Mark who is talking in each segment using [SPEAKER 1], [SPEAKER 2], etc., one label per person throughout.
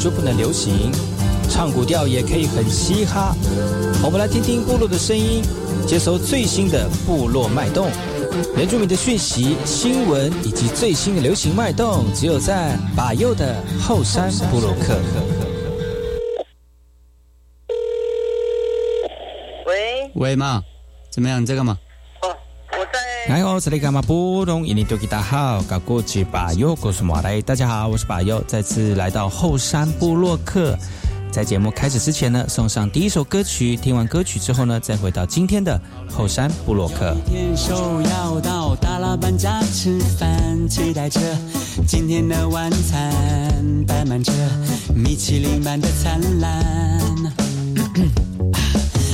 [SPEAKER 1] 就不能流行？唱古调也可以很嘻哈。我们来听听部落的声音，接收最新的部落脉动。原住民的讯息、新闻以及最新的流行脉动，只有在把右的后山部落克。
[SPEAKER 2] 喂
[SPEAKER 3] 喂妈，怎么样？你在干嘛？
[SPEAKER 2] 哦，我在。
[SPEAKER 1] 哎，我是那个嘛布隆印尼多吉大好，搞过去把右过什么来？大家好，我是把右，再次来到后山部落克。在节目开始之前呢，送上第一首歌曲。听完歌曲之后呢，再回到今天的后山部落克。
[SPEAKER 4] 天手要到大老板家吃饭，期待着今天的晚餐，摆满着米其林般的灿烂。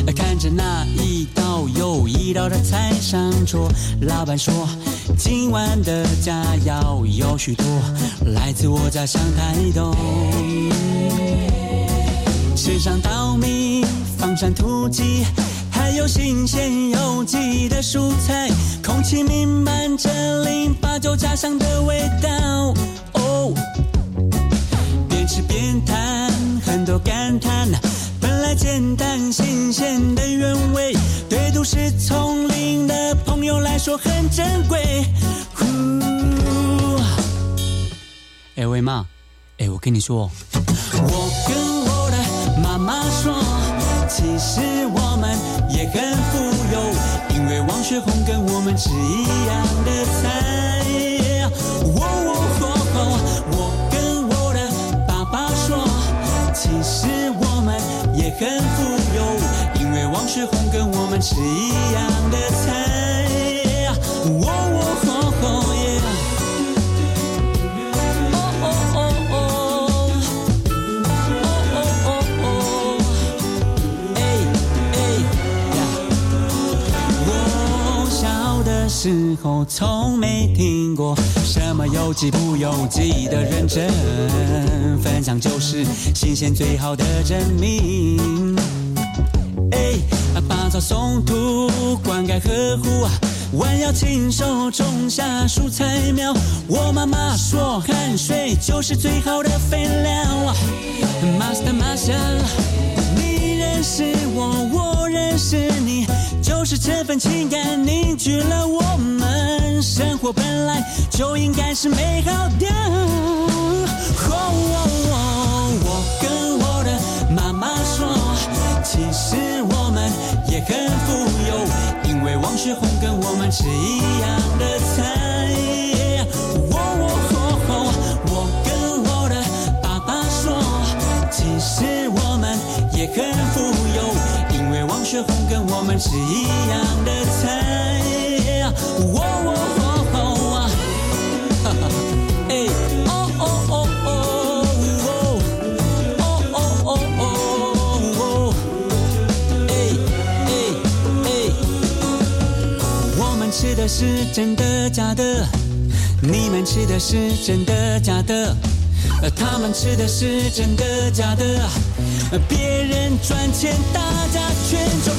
[SPEAKER 4] 看着那一道又一道的菜上桌，老板说今晚的佳肴有许多，来自我家乡台东。吃上稻米，放上土鸡，还有新鲜有机的蔬菜，空气弥漫着零八九家乡的味道。哦，边吃边谈，很多感叹。本来简单新鲜的原味，对都市丛林的朋友来说很珍贵。呼，哎喂妈，哎我跟你说，我跟我的。妈妈说，其实我们也很富有，因为王雪红跟我们吃一样的菜。哦哦，我跟我的爸爸说，其实我们也很富吃红跟我们吃一样的菜，哦哦吼吼，哦哦哦哦，哦哦哦哦，哎哎。我小的时候从没听过什么有鸡不有鸡的认真，分享就是新鲜最好的证明。哎，拔草松土，灌溉呵护，弯腰亲手种下蔬菜苗。我妈妈说，汗水就是最好的肥料。Master Master，你认识我，我认识你。就是这份情感凝聚了我们，生活本来就应该是美好的。是一样的菜。我我我跟我的爸爸说，其实我们也很富有。因为王雪红跟我们是一样的菜。我我是真的假的？你们吃的是真的假的？他们吃的是真的假的？别人赚钱，大家全中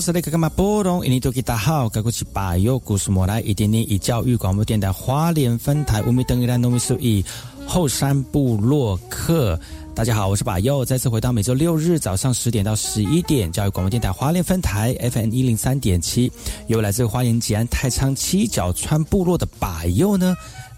[SPEAKER 1] 是那个干嘛波动？印尼多吉大好，该过去把右故事莫来一点点以教育广播电台花莲分台乌米登伊兰农米苏以后山部落客。大家好，我是把右，再次回到每周六日早上十点到十一点，教育广播电台花莲分台 FM 一零三点七，由来自花莲吉安太仓七角川部落的把右呢。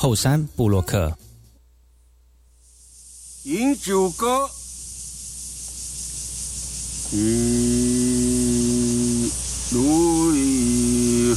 [SPEAKER 1] 后山布洛克，
[SPEAKER 5] 饮酒歌，一路一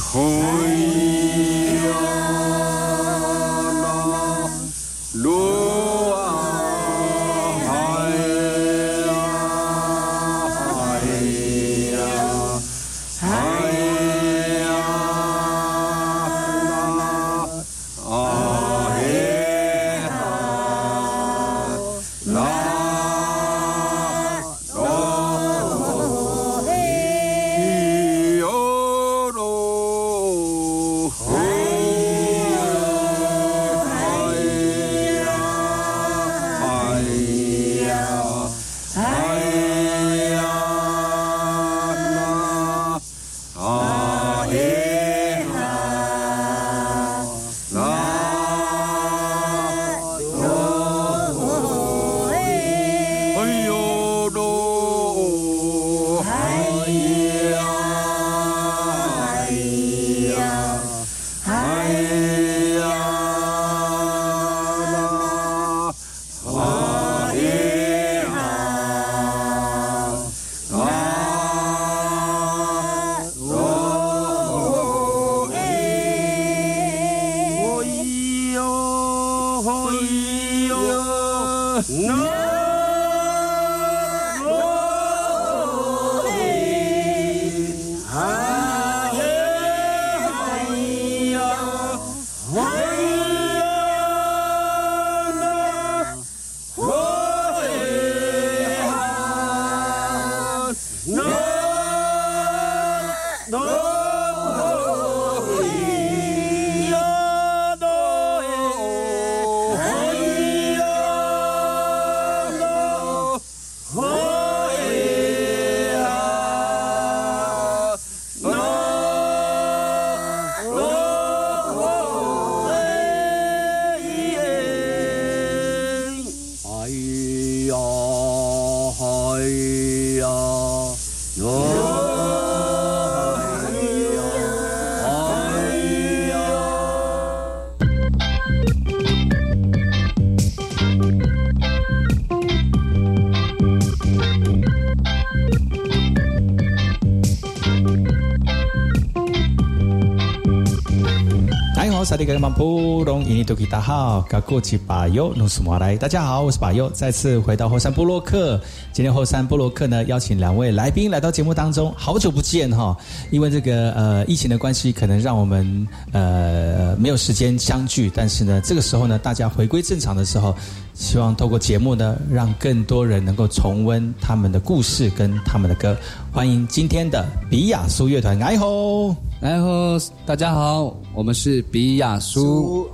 [SPEAKER 1] 萨利格曼布隆伊尼多吉达好，噶过去巴尤努斯马来，大家好，我是巴尤，再次回到后山布洛克。今天后山布洛克呢，邀请两位来宾来到节目当中，好久不见哈。因为这个呃疫情的关系，可能让我们呃没有时间相聚，但是呢，这个时候呢，大家回归正常的时候，希望透过节目呢，让更多人能够重温他们的故事跟他们的歌。欢迎今天的比亚苏乐团，哎吼！
[SPEAKER 3] 哎吼大家好，我们是比亚苏。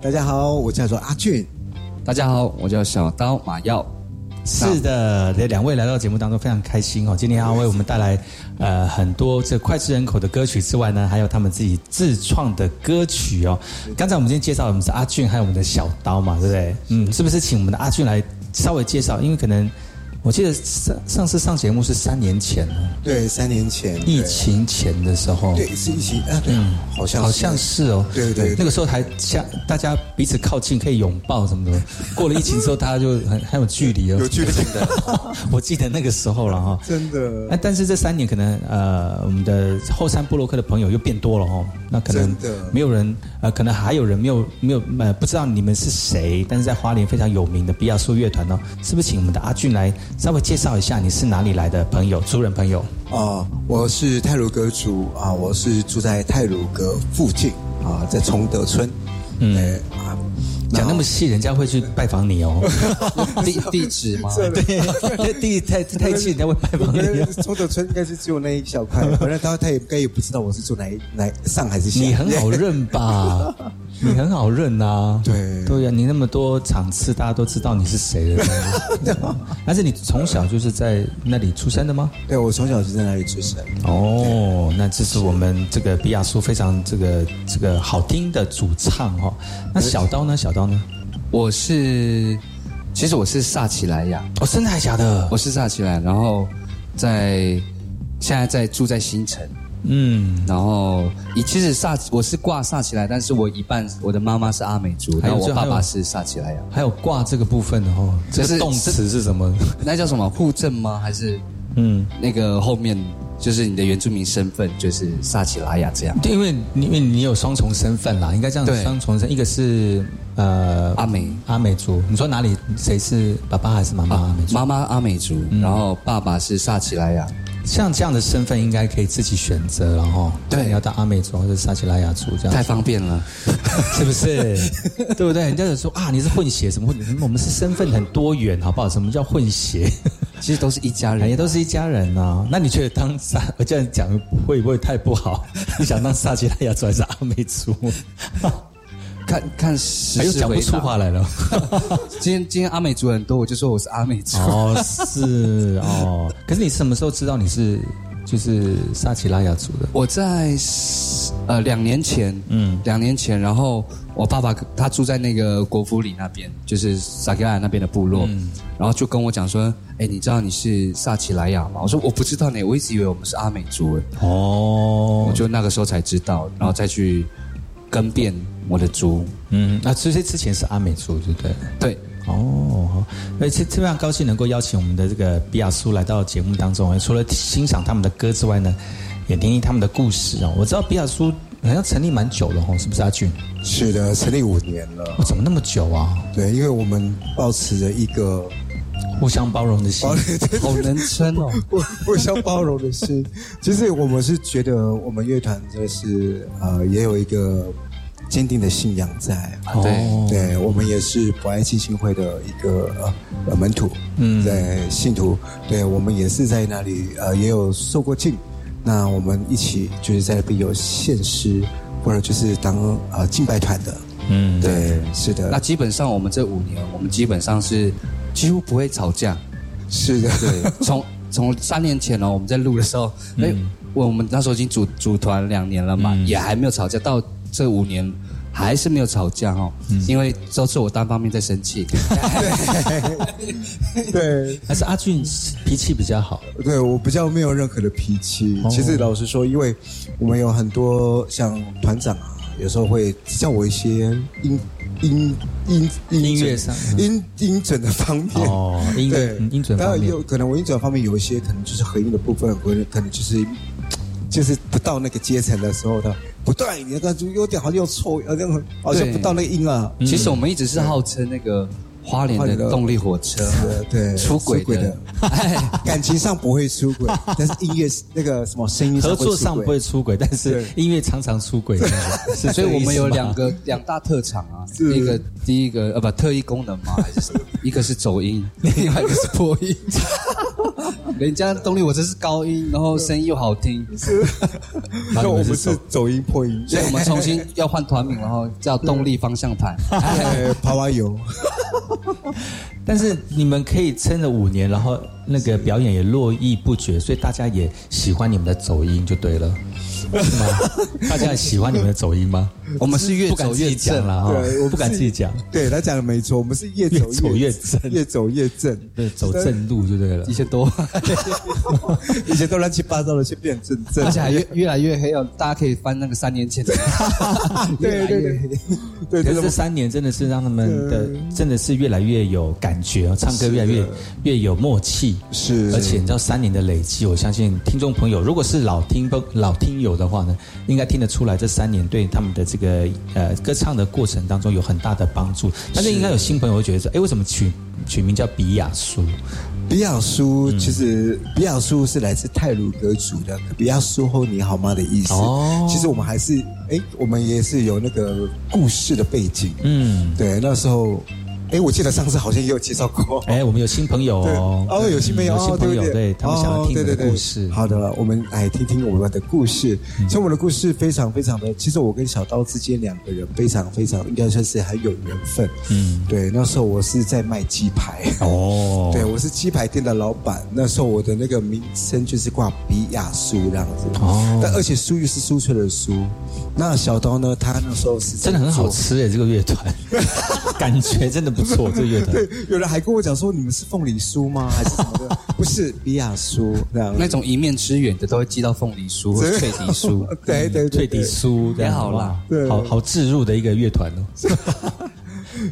[SPEAKER 6] 大家好，我叫做阿俊。
[SPEAKER 3] 大家好，我叫小刀马耀。
[SPEAKER 1] 是的，这两位来到节目当中非常开心哦。今天要为我们带来呃很多这脍炙人口的歌曲之外呢，还有他们自己自创的歌曲哦。刚才我们今天介绍我们是阿俊，还有我们的小刀嘛，对不对？嗯，是不是请我们的阿俊来稍微介绍？因为可能。我记得上上次上节目是三年前了，
[SPEAKER 6] 对，三年前
[SPEAKER 1] 疫情前的时候，
[SPEAKER 6] 对，是疫情啊，对，好像
[SPEAKER 1] 好像是哦，
[SPEAKER 6] 对对，
[SPEAKER 1] 那个时候还像大家彼此靠近，可以拥抱什么的。过了疫情之后，大家就很很有距离
[SPEAKER 6] 哦，有距离的。
[SPEAKER 1] 我记得那个时候了哈，
[SPEAKER 6] 真的。
[SPEAKER 1] 哎，但是这三年可能呃，我们的后山布洛克的朋友又变多了哈，那可能没有人呃，可能还有人没有没有呃，不知道你们是谁，但是在花莲非常有名的比亚苏乐团呢，是不是请我们的阿俊来稍微介绍一下你是哪里来的朋友，族人朋友。
[SPEAKER 6] 啊，我是泰鲁阁族啊，我是住在泰鲁阁附近啊，在崇德村。嗯啊，
[SPEAKER 1] 讲那么细，人家会去拜访你哦。
[SPEAKER 3] 地地址吗？
[SPEAKER 1] 对，地太太细，人家会拜访你哦。
[SPEAKER 6] 崇德村应该是只有那一小块，反正他他也该也不知道我是住哪一哪上还是下。
[SPEAKER 1] 你很好认吧？你很好认呐、
[SPEAKER 6] 对
[SPEAKER 1] 对呀、你那么多场次，大家都知道你是谁了。但是你从小就是在那里出生的吗？
[SPEAKER 6] 对我从小就在那里出生。
[SPEAKER 1] 哦，那这是我们这个比亚苏非常这个这个好听的主唱哈、哦。那小刀呢？小刀呢？
[SPEAKER 3] 我是，其实我是萨奇莱雅，
[SPEAKER 1] 哦，真的还假的？
[SPEAKER 3] 我是萨奇莱，然后在现在在住在新城，
[SPEAKER 1] 嗯，
[SPEAKER 3] 然后以其实萨我是挂萨奇莱，但是我一半我的妈妈是阿美族，然后我爸爸是萨奇莱雅，
[SPEAKER 1] 还有挂这个部分的哦，这
[SPEAKER 3] 就是
[SPEAKER 1] 个动词是什么？
[SPEAKER 3] 那叫什么户政吗？还是
[SPEAKER 1] 嗯，
[SPEAKER 3] 那个后面就是你的原住民身份就是萨奇拉雅这样？
[SPEAKER 1] 对，因为你因为你有双重身份啦，应该这样
[SPEAKER 3] 对
[SPEAKER 1] 双重身，一个是呃
[SPEAKER 3] 阿美
[SPEAKER 1] 阿美族，你说哪里谁是爸爸还是妈妈阿美族？
[SPEAKER 3] 妈妈阿美族，然后爸爸是萨奇莱雅。
[SPEAKER 1] 像这样的身份应该可以自己选择，然后
[SPEAKER 3] 对
[SPEAKER 1] 你要当阿美族或者撒奇拉雅族这样
[SPEAKER 3] 太方便了，
[SPEAKER 1] 是不是？对不对？人家有说啊，你是混血什么混？我们是身份很多元，好不好？什么叫混血？
[SPEAKER 3] 其实都是一家人。
[SPEAKER 1] 人家都是一家人啊。那你觉得当撒，我这样讲会不会太不好？你想当撒奇拉雅族还是阿美族？
[SPEAKER 3] 看看时
[SPEAKER 1] 哎呦，讲不。出话来了。
[SPEAKER 3] 今天今天阿美族很多，我就说我是阿美族。
[SPEAKER 1] 哦，是哦。可是你什么时候知道你是就是撒奇拉雅族的？
[SPEAKER 3] 我在呃两年前，嗯，两年前，然后我爸爸他住在那个国府里那边，就是撒奇拉那边的部落，然后就跟我讲说，哎，你知道你是撒奇拉雅吗？我说我不知道呢，我一直以为我们是阿美族，
[SPEAKER 1] 哦
[SPEAKER 3] 我，就那个时候才知道，然后再去更变我的族。
[SPEAKER 1] 嗯，那其实之前是阿美族，对不对？
[SPEAKER 3] 对，
[SPEAKER 1] 哦，而且非常高兴能够邀请我们的这个比亚苏来到节目当中。除了欣赏他们的歌之外呢，也听听他们的故事哦。我知道比亚苏好像成立蛮久了哦，是不是阿俊？
[SPEAKER 6] 是的，成立五年了。
[SPEAKER 1] 哦，怎么那么久啊？
[SPEAKER 6] 对，因为我们保持着一个
[SPEAKER 1] 互相包容的心。
[SPEAKER 3] 好能撑哦。
[SPEAKER 6] 互互相包容的心。其实我们是觉得我们乐团就是呃也有一个坚定的信仰在。
[SPEAKER 3] 对
[SPEAKER 1] 哦
[SPEAKER 6] 对，我们也是博爱基金会的一个呃门徒，嗯，在信徒，对我们也是在那里呃也有受过敬，那我们一起就是在那边有献诗，或者就是当呃敬拜团的，
[SPEAKER 1] 嗯，
[SPEAKER 6] 对，是的，
[SPEAKER 3] 那基本上我们这五年，我们基本上是几乎不会吵架。
[SPEAKER 6] 是的，
[SPEAKER 3] 对，从从三年前哦，我们在录的时候，哎、我们那时候已经组组团两年了嘛，也还没有吵架，到这五年还是没有吵架哦，因为都是我单方面在生气。
[SPEAKER 6] 对。
[SPEAKER 1] 还是阿俊脾气比较好。
[SPEAKER 6] 对我比较没有任何的脾气。其实老实说，因为我们有很多像团长啊，有时候会教我一些音音音
[SPEAKER 1] 音乐上
[SPEAKER 6] 音音准的方面。
[SPEAKER 1] 哦 音乐
[SPEAKER 6] 对
[SPEAKER 1] 嗯音准方面
[SPEAKER 6] 当然有可能我音准方面有一些可能就是合音的部分，或者可能就是。就是不到那个阶层的时候的不对，你那个就有点好像又错，好像好像不到那个音啊。
[SPEAKER 3] 其实我们一直是号称那个花莲的动力火车，
[SPEAKER 6] 对，
[SPEAKER 3] 出轨的。
[SPEAKER 6] 的，感情上不会出轨，但是音乐那个什么声音
[SPEAKER 1] 合作上不
[SPEAKER 6] 会
[SPEAKER 1] 会出轨，但是音乐常常出轨。
[SPEAKER 3] 所以我们有两个 两大特长啊，
[SPEAKER 6] 是。
[SPEAKER 3] 第一个第一个呃不特异功能吗？还是什么？一个是走音，另外一个是破音。人家动力我这是高音，然后声音又好听，
[SPEAKER 1] 然后 你
[SPEAKER 6] 那我们是走音破音，
[SPEAKER 3] 所以我们重新要换团名，然后叫动力方向盘。
[SPEAKER 6] 哎，爬爬油，
[SPEAKER 1] 但是你们可以撑了五年，然后那个表演也络绎不绝，所以大家也喜欢你们的走音就对了，是吗？大家喜欢你们的走音吗？
[SPEAKER 3] 我们是越走越正。
[SPEAKER 1] 了哈
[SPEAKER 6] 对，我
[SPEAKER 1] 不敢自己讲，
[SPEAKER 6] 对他讲的没错，我们是越走
[SPEAKER 1] 越正。
[SPEAKER 6] 越走越正，
[SPEAKER 1] 对，走正路就对了。
[SPEAKER 3] 一。千多，
[SPEAKER 6] 以前都乱七八糟的，现在变正正，
[SPEAKER 3] 而且还越越来越黑哦。大家可以翻那个三年前的，
[SPEAKER 6] 对对对。对，
[SPEAKER 1] 可是这三年真的是让他们的真的是越来越有感觉哦，唱歌越来越越有默契，
[SPEAKER 6] 是。
[SPEAKER 1] 而且你知道三年的累积，我相信听众朋友如果是老听老听友的话呢，应该听得出来这三年对他们的这个呃歌唱的过程当中有很大的帮助。但是应该有新朋友会觉得说，哎，为什么取取名叫比亚苏？
[SPEAKER 6] 比亚苏其实比亚苏是来自泰鲁格族的，比亚苏后你好吗的意思。哦，其实我们还是哎，我们也是有那个故事的背景。嗯，对，那时候。哎，我记得上次好像也有介绍过。
[SPEAKER 1] 哎，我们有新朋友哦，
[SPEAKER 6] 哦，有新朋友，有
[SPEAKER 1] 新朋友，对他们想要听的故事。
[SPEAKER 6] 好的，我们来听听我们的故事。其实我们的故事非常非常的，其实我跟小刀之间两个人非常非常应该算是很有缘分。嗯，对，那时候我是在卖鸡排。哦，对，我是鸡排店的老板。那时候我的那个名称就是挂比亚苏这样子。哦，但而且苏玉是酥脆的酥。那小刀呢？他那时候是
[SPEAKER 1] 真的很好吃诶，这个乐团 感觉真的不。错，这乐团。
[SPEAKER 6] 对，有人还跟我讲说，你们是凤梨酥吗？还是什么的？不是，比亚酥这样。
[SPEAKER 3] 那种一面之缘的，都会寄到凤梨酥或 脆皮酥。
[SPEAKER 6] 对对，
[SPEAKER 1] 脆皮酥
[SPEAKER 3] 也好啦。
[SPEAKER 1] 对，好好置入的一个乐团哦。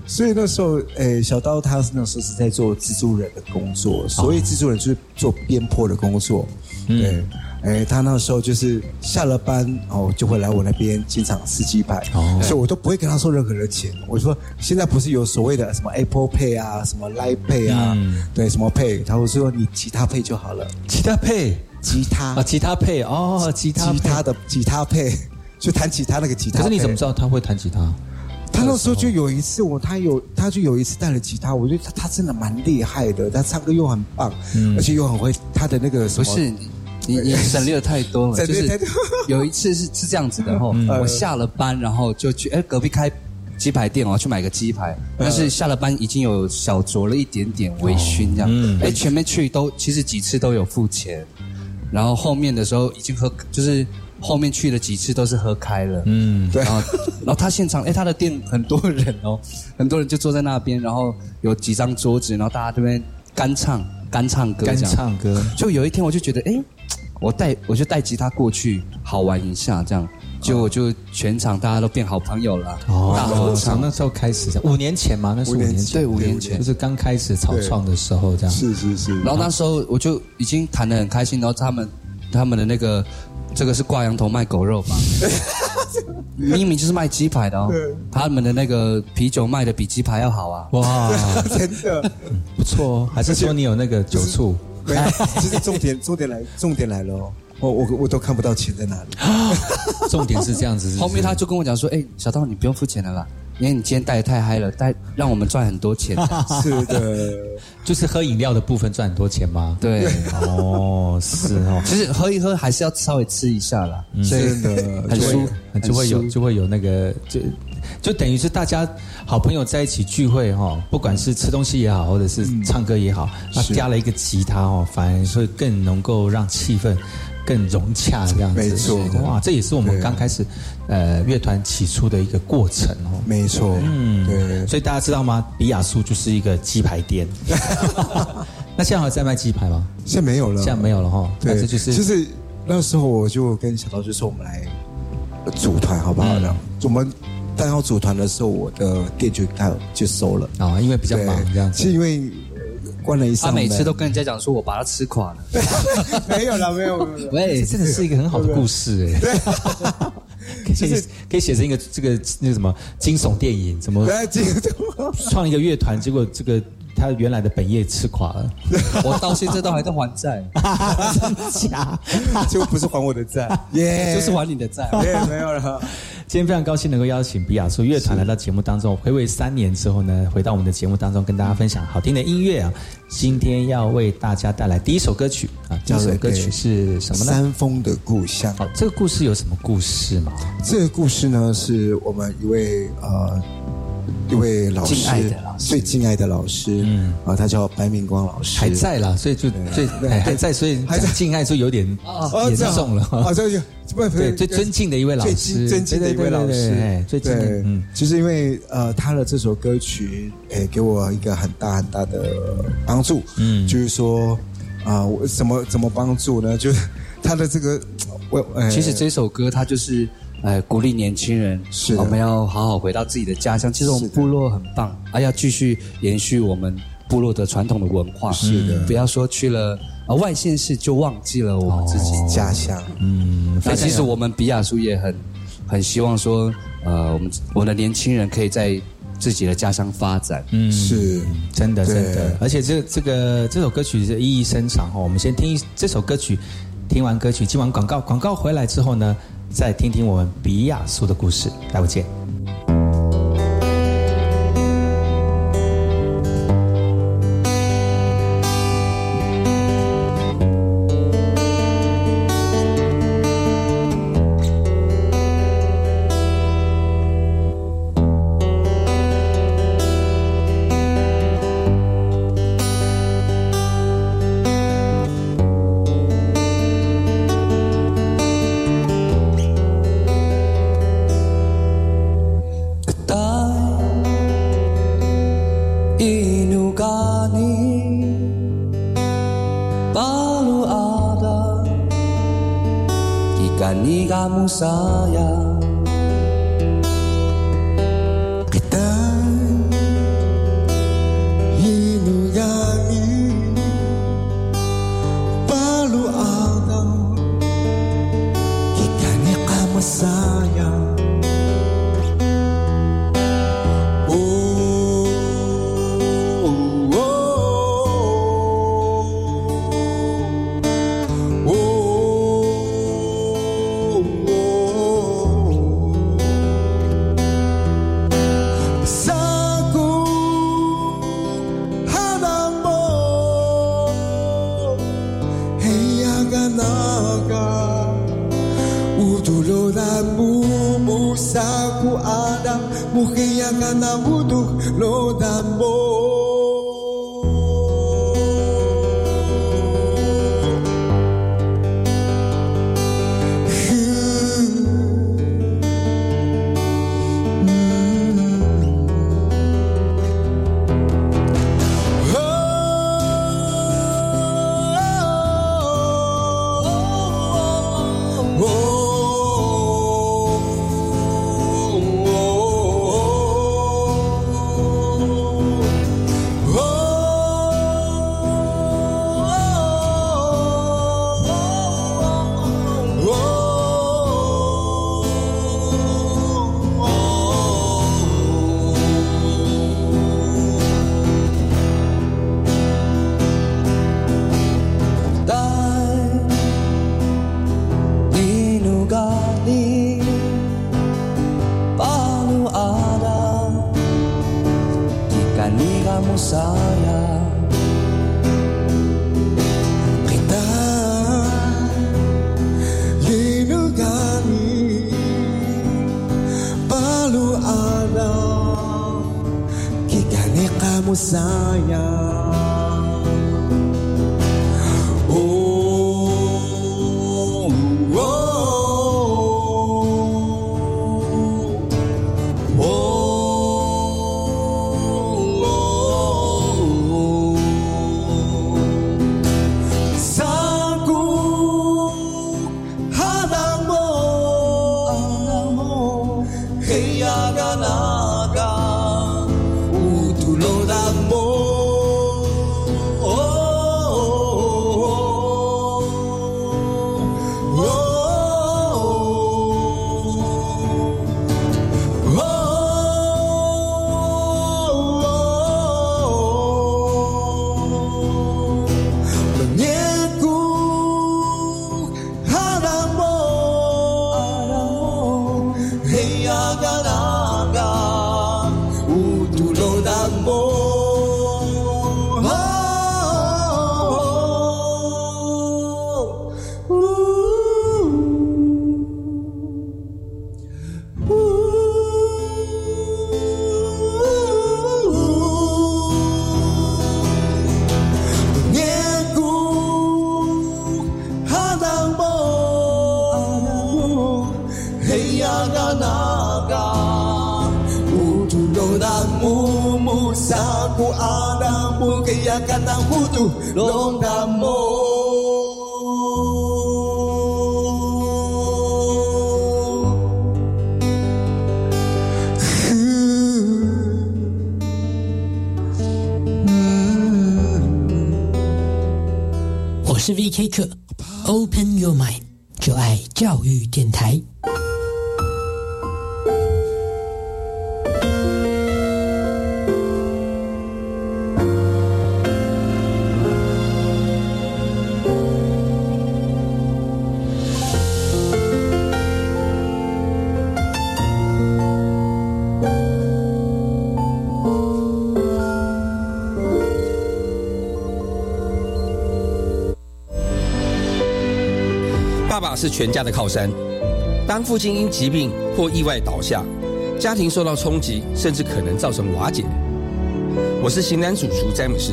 [SPEAKER 6] 所以那时候，诶，小刀他那时候是在做蜘蛛人的工作，所以蜘蛛人就是做边坡的工作。对。哎，他那时候就是下了班哦，就会来我那边经常吃鸡排，所以我都不会跟他收任何的钱。我说现在不是有所谓的什么 Apple Pay 啊，什么 Line Pay 啊，对，什么 Pay，他会说你吉他 Pay 就好了。
[SPEAKER 1] 吉他 Pay，
[SPEAKER 6] 吉他
[SPEAKER 1] 啊，吉他 Pay 哦，吉他
[SPEAKER 6] 吉他的吉他 Pay，就弹吉他那个吉他。
[SPEAKER 1] 可是你怎么知道他会弹吉他？
[SPEAKER 6] 他那时候就有一次，我他有他就有一次带了吉他，我觉得他他真的蛮厉害的，他唱歌又很棒，而且又很会他的那个什么。
[SPEAKER 3] 你你省略的太多了，就是 有一次是是这样子的哈，我下了班然后就去哎隔壁开鸡排店哦，去买个鸡排，但是下了班已经有小酌了一点点微醺这样，哎前面去都其实几次都有付钱，然后后面的时候已经喝就是后面去了几次都是喝开了，嗯，对，然后然后他现场哎他的店很多人哦，很多人就坐在那边，然后有几张桌子，然后大家这边干唱干唱歌，
[SPEAKER 1] 干唱歌，
[SPEAKER 3] 就有一天我就觉得哎。我带我就带吉他过去好玩一下，这样。就就全场大家都变好朋友了。
[SPEAKER 1] 哦，从那时候开始，五年前嘛，那是五年前，
[SPEAKER 3] 对，五年前。
[SPEAKER 1] 就是刚开始草创的时候，这样。
[SPEAKER 6] 是是是。
[SPEAKER 3] 然后那时候我就已经弹得很开心，然后他们他们的那个这个是挂羊头卖狗肉吧，明明就是卖鸡排的哦，他们的那个啤酒卖的比鸡排要好啊，哇，
[SPEAKER 6] 真的。
[SPEAKER 1] 不错哦，还是说你有那个酒醋？
[SPEAKER 6] 其实重点重点来重点来了哦，我我我都看不到钱在哪里。
[SPEAKER 1] 重点是这样子，
[SPEAKER 3] 后面他就跟我讲说：“哎，小刀你不用付钱了啦，因为你今天带的太嗨了，带让我们赚很多钱。”
[SPEAKER 6] 是的，
[SPEAKER 1] 就是喝饮料的部分赚很多钱吗？
[SPEAKER 3] 对，
[SPEAKER 1] 哦，是哦。
[SPEAKER 3] 其实喝一喝还是要稍微吃一下啦，
[SPEAKER 6] 真的
[SPEAKER 3] 很舒，
[SPEAKER 1] 就会有就会有那个就。就等于是大家好朋友在一起聚会哈，不管是吃东西也好，或者是唱歌也好，那加了一个吉他哦，反而会更能够让气氛 更融洽这样子。
[SPEAKER 6] 没错，
[SPEAKER 1] 哇，这也是我们刚开始呃乐团起初的一个过程哦。
[SPEAKER 6] 没错，嗯，对。
[SPEAKER 1] 所以大家知道吗？比亚苏就是一个鸡排店。那现在还在卖鸡排吗？
[SPEAKER 6] 现在没有了，
[SPEAKER 1] 现在没有了哈。
[SPEAKER 6] 对，这
[SPEAKER 1] 就是
[SPEAKER 6] 就是那时候我就跟小刀就说我们来组团好不好？的，我们。刚要组团的时候，我的店就开就收了
[SPEAKER 1] 啊，因为比较忙这样子。
[SPEAKER 6] 是因为关了一
[SPEAKER 3] 他每次都跟人家讲说，我把他吃垮了。
[SPEAKER 6] 没有了，没有。
[SPEAKER 1] 喂，真的是一个很好的故事哎。可以可以写成一个这个那个什么惊悚电影，怎么创一个乐团，结果这个。他原来的本业吃垮了，
[SPEAKER 3] 我到现在都还在还债，
[SPEAKER 1] 假，
[SPEAKER 6] 就不是还我的债，耶，
[SPEAKER 3] 就是还你的债，
[SPEAKER 6] 耶，没有了。
[SPEAKER 1] 今天非常高兴能够邀请比亚苏乐团来到节目当中，回味三年之后呢，回到我们的节目当中，跟大家分享好听的音乐啊。今天要为大家带来第一首歌曲啊，这首歌曲是什么呢？
[SPEAKER 6] 山峰的故乡。
[SPEAKER 1] 好，这个故事有什么故事吗？
[SPEAKER 6] 这个故事呢，是我们一位呃。一位老师，最敬爱的老师，嗯，啊，他叫白明光老师，
[SPEAKER 1] 还在啦，所以就最还在，所以还在。敬爱就有点严重了，啊，
[SPEAKER 6] 这就
[SPEAKER 1] 不对，最尊敬的一位老师，
[SPEAKER 6] 尊敬的一位老师，
[SPEAKER 1] 最敬，
[SPEAKER 6] 嗯，就是因为呃，他的这首歌曲，哎，给我一个很大很大的帮助，嗯，就是说啊，我怎么怎么帮助呢？就是他的这个，
[SPEAKER 3] 我其实这首歌它就是。哎，鼓励年轻人，我们要好好回到自己的家乡。其实我们部落很棒，哎，要继续延续我们部落的传统的文化。
[SPEAKER 6] 是的，
[SPEAKER 3] 不要说去了外县市就忘记了我们自己家乡。嗯，那其实我们比亚苏也很很希望说，呃，我们我的年轻人可以在自己的家乡发展。
[SPEAKER 1] 嗯，是
[SPEAKER 6] 真的，真的。而且这这个这首歌曲意义深长哦。我们先听这首歌曲，听完歌曲，听完广告，广告回来之后呢？再听听我们比亚苏的故事，待会见。
[SPEAKER 7] sa 是全家的靠山。当父亲因疾病或意外倒下，家庭受到冲击，甚至可能造成瓦解。我是型男主厨詹姆士，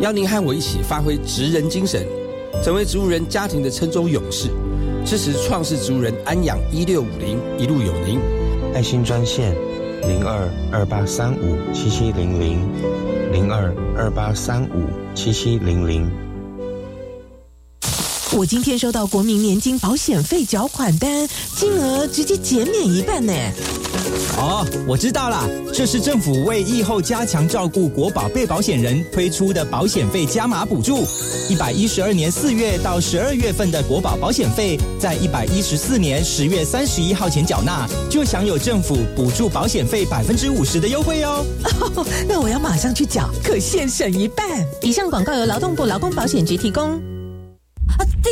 [SPEAKER 7] 邀您和我一起发挥职人精神，成为植物人家庭的撑舟勇士，支持创世植物人安养一六五零一路有您。
[SPEAKER 8] 爱心专线零二二八三五七七零零零二二八三五七七零零。
[SPEAKER 9] 我今天收到国民年金保险费缴款单，金额直接减免一半呢。
[SPEAKER 10] 哦，我知道了，这是政府为疫后加强照顾国保被保险人推出的保险费加码补助。一百一十二年四月到十二月份的国保保险费，在一百一十四年十月三十一号前缴纳，就享有政府补助保险费百分之五十的优惠哦。
[SPEAKER 9] 那我要马上去缴，可现省一半。
[SPEAKER 11] 以上广告由劳动部劳工保险局提供。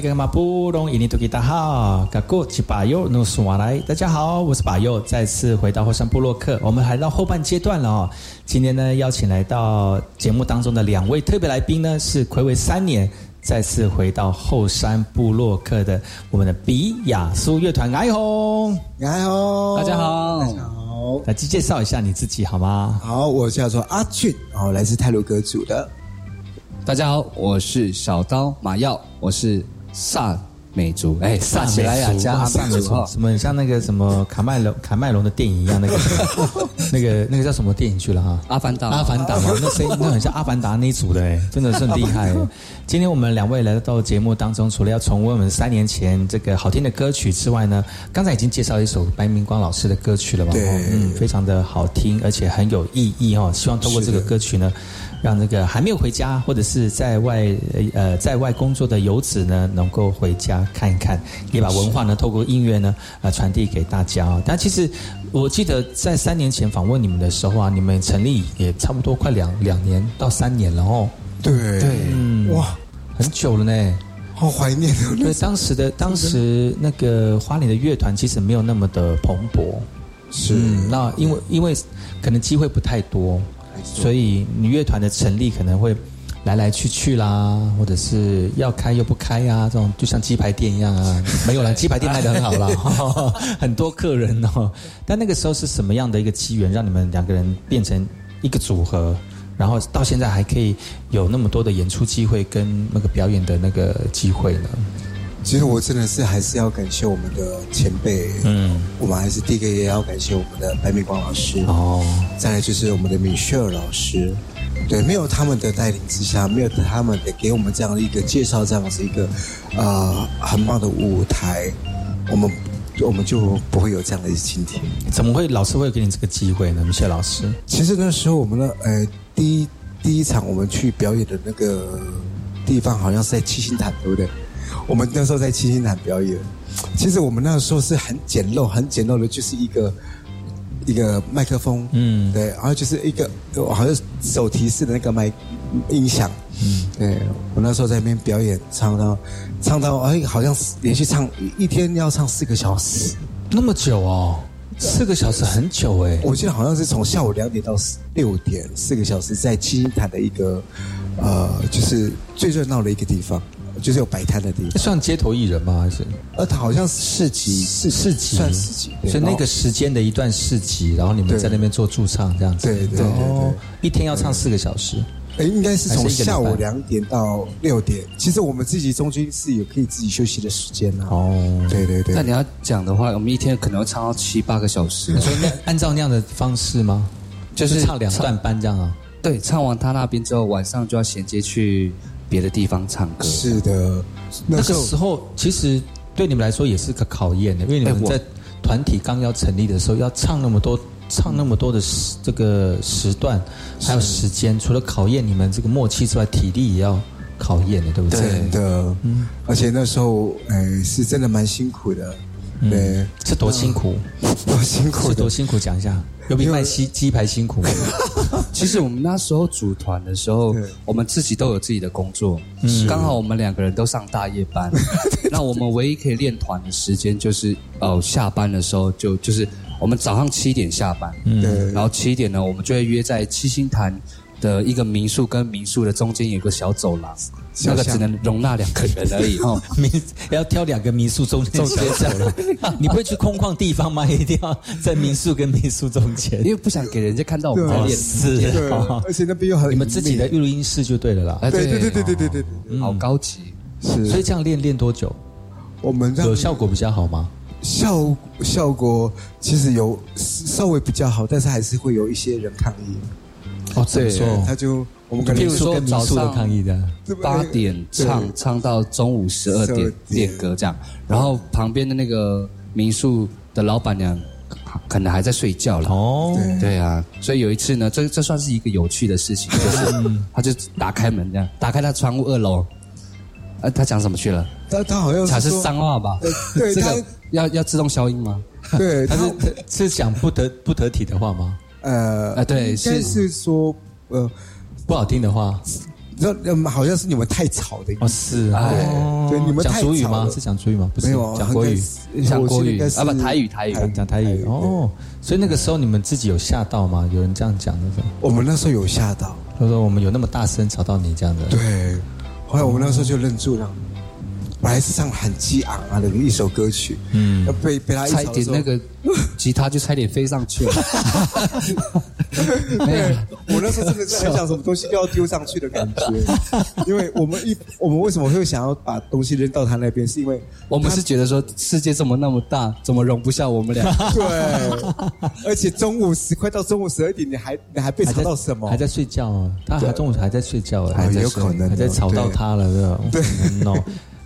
[SPEAKER 1] 萨利格马布隆伊尼图吉达哈，嘎古吉巴尤努苏瓦来，大家好，我是巴尤，再次回到后山部落克，我们来到后半阶段了哦。今天呢，邀请来到节目当中的两位特别来宾呢，是暌违三年再次回到后山部落克的我们的比亚苏乐团，哎吼，
[SPEAKER 6] 哎吼，
[SPEAKER 3] 大家好，
[SPEAKER 6] 大家好，
[SPEAKER 1] 来介绍一下你自己好吗？
[SPEAKER 6] 好，我叫做阿俊，哦，来自泰鲁格族的。
[SPEAKER 3] 大家好，我是小刀马耀，我是萨美族，哎，萨奇莱雅加
[SPEAKER 1] 萨美族，什么像那个什么卡麦隆卡麦隆的电影一样，那个 那个那个叫什么电影去了哈？
[SPEAKER 3] 阿凡达，
[SPEAKER 1] 阿凡达嘛，那声音那很像阿凡达那一组的哎，真的是很厉害。今天我们两位来到节目当中，除了要重温我们三年前这个好听的歌曲之外呢，刚才已经介绍一首白明光老师的歌曲了吧？
[SPEAKER 6] 对，
[SPEAKER 1] 嗯，非常的好听，而且很有意义哦。希望通过这个歌曲呢。让那个还没有回家或者是在外呃在外工作的游子呢，能够回家看一看，也把文化呢透过音乐呢呃传递给大家。但其实我记得在三年前访问你们的时候啊，你们成立也差不多快两两年到三年了哦。
[SPEAKER 6] 对
[SPEAKER 1] 对，哇，很久了呢，
[SPEAKER 6] 好怀念哦。
[SPEAKER 1] 对，当时的当时那个花莲的乐团其实没有那么的蓬勃，
[SPEAKER 6] 是
[SPEAKER 1] 那因为因为可能机会不太多。所以，女乐团的成立可能会来来去去啦，或者是要开又不开呀，这种就像鸡排店一样啊。没有啦，鸡排店卖的很好啦，很多客人哦。但那个时候是什么样的一个机缘，让你们两个人变成一个组合，然后到现在还可以有那么多的演出机会跟那个表演的那个机会呢？
[SPEAKER 6] 其实我真的是还是要感谢我们的前辈，嗯，我们还是第一个也要感谢我们的白明光老师哦，再来就是我们的米歇尔老师，对，没有他们的带领之下，没有他们的给我们这样的一个介绍，这样子一个呃很棒的舞台，我们我们就不会有这样的今天。
[SPEAKER 1] 怎么会老师会给你这个机会呢？米歇尔老师，
[SPEAKER 6] 其实那时候我们的呃第一第一场我们去表演的那个地方，好像是在七星潭，对不对？我们那时候在七星潭表演，其实我们那时候是很简陋、很简陋的，就是一个一个麦克风，嗯，对，然后就是一个好像手提式的那个麦音响，嗯，对我那时候在那边表演，唱到唱到哎，好像连续唱一天要唱四个小时，
[SPEAKER 1] 那么久哦，四个小时很久哎，
[SPEAKER 6] 我记得好像是从下午两点到六点，四个小时在七星潭的一个呃，就是最热闹的一个地方。就是有摆摊的地方。
[SPEAKER 1] 算街头艺人吗？还是？
[SPEAKER 6] 呃，他好像是市集，
[SPEAKER 1] 市市集
[SPEAKER 6] 算市集。
[SPEAKER 1] 所以那个时间的一段市集，然后你们在那边做驻唱这样子。
[SPEAKER 6] 对对对对，
[SPEAKER 1] 一天要唱四个小时。
[SPEAKER 6] 哎，应该是从下午两点到六点。其实我们自己中间是有可以自己休息的时间啊。哦，对对对。
[SPEAKER 3] 那你要讲的话，我们一天可能要唱到七八个小时。
[SPEAKER 1] 所以那按照那样的方式吗？就是唱两段班这样啊？
[SPEAKER 3] 对，唱完他那边之后，晚上就要衔接去别的地方唱歌。
[SPEAKER 6] 是的，
[SPEAKER 1] 那个时候其实对你们来说也是个考验的，因为你们在团体刚要成立的时候，要唱那么多。唱那么多的时这个时段，还有时间，除了考验你们这个默契之外，体力也要考验的，对不对？
[SPEAKER 6] 真的，嗯，而且那时候，哎，是真的蛮辛苦的，对，
[SPEAKER 1] 是多辛苦，
[SPEAKER 6] 多辛苦，
[SPEAKER 1] 是多辛苦，讲一下，有比卖鸡鸡排辛苦。吗？
[SPEAKER 3] 其实我们那时候组团的时候，我们自己都有自己的工作，刚好我们两个人都上大夜班，那我们唯一可以练团的时间就是哦，下班的时候就就是。我们早上七点下班，对，然后七点呢，我们就会约在七星潭的一个民宿，跟民宿的中间有个小走廊，那个只能容纳两个人而已哦。
[SPEAKER 1] 民要挑两个民宿中间小走了，你不会去空旷地方吗？一定要在民宿跟民宿中间，
[SPEAKER 3] 因为不想给人家看到我们在练。
[SPEAKER 1] 是，
[SPEAKER 6] 而且那边又很
[SPEAKER 1] 你们自己的录音室就对了啦。
[SPEAKER 6] 对对对对对对对，
[SPEAKER 3] 好高级。
[SPEAKER 6] 是，
[SPEAKER 1] 所以这样练练多久？
[SPEAKER 6] 我们
[SPEAKER 1] 有效果比较好吗？
[SPEAKER 6] 效效果其实有稍微比较好，但是还是会有一些人抗议。
[SPEAKER 1] 哦，对，
[SPEAKER 6] 他就我们
[SPEAKER 1] 譬如说早上抗议的
[SPEAKER 3] 八点唱唱到中午十二点练歌这样，然后旁边的那个民宿的老板娘可能还在睡觉了。哦，对啊，所以有一次呢，这这算是一个有趣的事情，就是他就打开门这样，打开他窗户二楼，呃，他讲什么去了？
[SPEAKER 6] 他他好像
[SPEAKER 3] 才是脏话吧？
[SPEAKER 6] 对，
[SPEAKER 3] 这个。要要自动消音吗？
[SPEAKER 6] 对，
[SPEAKER 1] 他是是讲不得不得体的话吗？
[SPEAKER 6] 呃，
[SPEAKER 3] 啊，对，
[SPEAKER 6] 是是说呃
[SPEAKER 1] 不好听的话，
[SPEAKER 6] 那好像是你们太吵的意思。
[SPEAKER 1] 哦，是啊，
[SPEAKER 6] 对，你们
[SPEAKER 1] 讲主语吗？是讲主语吗？不是，讲国语，
[SPEAKER 3] 讲国语啊，不台语，台语，
[SPEAKER 1] 讲台语。哦，所以那个时候你们自己有吓到吗？有人这样讲的时候，
[SPEAKER 6] 我们那时候有吓到，
[SPEAKER 1] 他说我们有那么大声吵到你这样的。
[SPEAKER 6] 对，后来我们那时候就愣住了。本来是唱很激昂啊的一首歌曲，嗯，被被他一
[SPEAKER 3] 差点那个吉他就差点飞上去了。
[SPEAKER 6] 对，我那时候真的是很想什么东西都要丢上去的感觉，因为我们一我们为什么会想要把东西扔到他那边，是因为
[SPEAKER 3] 我们是觉得说世界这么那么大，怎么容不下我们俩？
[SPEAKER 6] 对，而且中午十快到中午十二点，你还你还被吵到什么？
[SPEAKER 1] 还在睡觉啊？他还中午还在睡觉，
[SPEAKER 6] 还有可能
[SPEAKER 1] 还在吵到他了，对吧？
[SPEAKER 6] 对
[SPEAKER 1] ，no。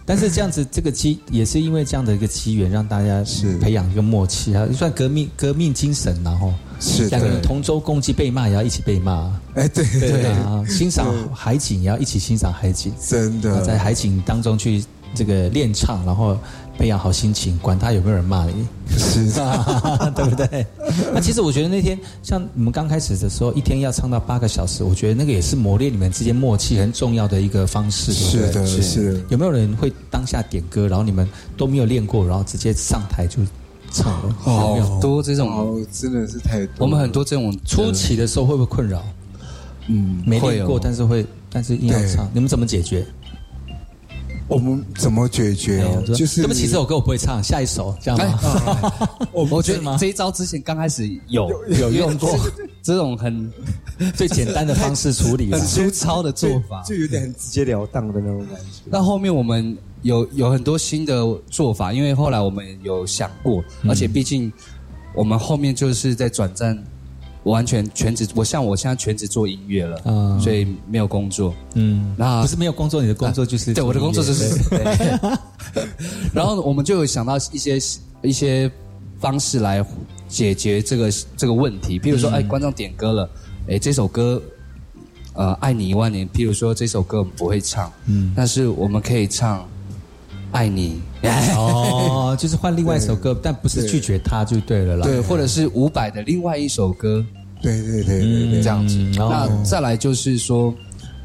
[SPEAKER 1] 但是这样子，这个机也是因为这样的一个机缘，让大家是。培养一个默契啊，算革命革命精神然后
[SPEAKER 6] 是
[SPEAKER 1] 两个人同舟共济，被骂也要一起被骂。
[SPEAKER 6] 哎，对
[SPEAKER 1] 对。啊，欣赏海景也要一起欣赏海景，
[SPEAKER 6] 真的。
[SPEAKER 1] 在海景当中去这个练唱，然后。培养好心情，管他有没有人骂你，
[SPEAKER 6] 是
[SPEAKER 1] 对不对？那其实我觉得那天像你们刚开始的时候，一天要唱到八个小时，我觉得那个也是磨练你们之间默契很重要的一个方式，
[SPEAKER 6] 是的，是。
[SPEAKER 1] 有没有人会当下点歌，然后你们都没有练过，然后直接上台就唱了？
[SPEAKER 3] 好多这种，
[SPEAKER 6] 真的是太多。
[SPEAKER 3] 我们很多这种
[SPEAKER 1] 初期的时候会不会困扰？嗯，没练过，但是会，但是硬要唱，你们怎么解决？
[SPEAKER 6] 我们怎么解决？就是
[SPEAKER 1] 对不起，这首歌我不会唱，下一首这样吗？
[SPEAKER 3] 我我觉得这一招之前刚开始有有用过，这种很
[SPEAKER 1] 最简单的方式处理，
[SPEAKER 3] 很粗糙的做法，
[SPEAKER 6] 就有点很直截了当的那种感觉。
[SPEAKER 3] 那后面我们有有很多新的做法，因为后来我们有想过，而且毕竟我们后面就是在转战。完全全职，我像我现在全职做音乐了，嗯，所以没有工作，
[SPEAKER 1] 嗯，那不是没有工作，你的工作就是
[SPEAKER 3] 对我的工作就是，然后我们就有想到一些一些方式来解决这个这个问题，比如说，哎，观众点歌了，哎，这首歌，呃，爱你一万年，譬如说这首歌我们不会唱，嗯，但是我们可以唱爱你，
[SPEAKER 1] 哦，就是换另外一首歌，但不是拒绝他就对了啦，
[SPEAKER 3] 对，或者是伍佰的另外一首歌。
[SPEAKER 6] 对对对对对，
[SPEAKER 3] 这样子。那再来就是说，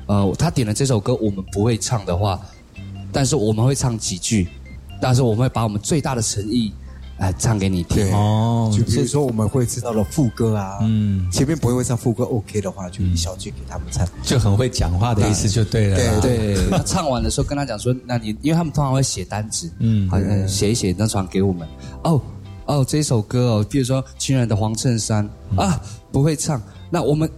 [SPEAKER 3] 呃，他点了这首歌，我们不会唱的话，但是我们会唱几句，但是我们会把我们最大的诚意来唱给你听。
[SPEAKER 6] 哦，就比如说我们会知道了副歌啊，嗯，前面不会唱副歌，OK 的话就一小句给他们唱，
[SPEAKER 1] 就很会讲话的意思就对了。
[SPEAKER 3] 对对，他唱完的时候跟他讲说，那你因为他们通常会写单子，嗯，好像写一写那传给我们。哦哦，这首歌哦，比如说《亲爱的黄衬衫》啊，不会唱，那我们。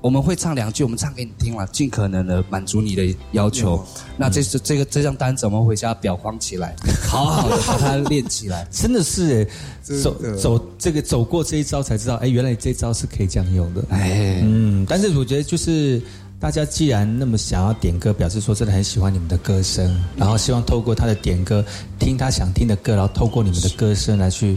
[SPEAKER 3] 我们会唱两句，我们唱给你听了，尽可能的满足你的要求。那这是这个这张单子，我们回家裱框起来，好好的把它练起来。
[SPEAKER 1] 真的是，走走这个走过这一招才知道，哎，原来这招是可以这样用的。哎，嗯，但是我觉得就是大家既然那么想要点歌，表示说真的很喜欢你们的歌声，然后希望透过他的点歌，听他想听的歌，然后透过你们的歌声来去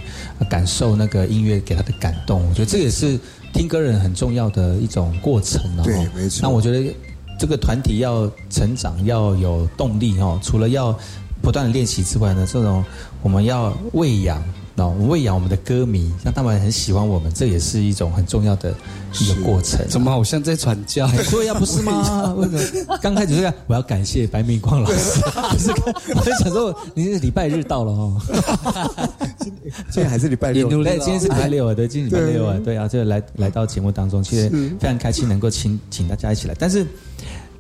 [SPEAKER 1] 感受那个音乐给他的感动。我觉得这也是。听歌人很重要的一种过程
[SPEAKER 6] 啊，对，没错。
[SPEAKER 1] 那我觉得这个团体要成长，要有动力哦。除了要不断的练习之外呢，这种我们要喂养。哦，喂养我们的歌迷，让他们很喜欢我们，这也是一种很重要的一个过程。
[SPEAKER 3] 怎么好像在传教？
[SPEAKER 1] 对呀，不是吗？为什么？刚开始是我要感谢白明光老师，不是？我在想说，你是礼拜日到了哦。
[SPEAKER 6] 今天还是礼拜六？
[SPEAKER 1] 对，今天是礼拜六啊，对，今天礼拜六啊，对啊，就来来到节目当中，其实非常开心能够请请大家一起来，但是。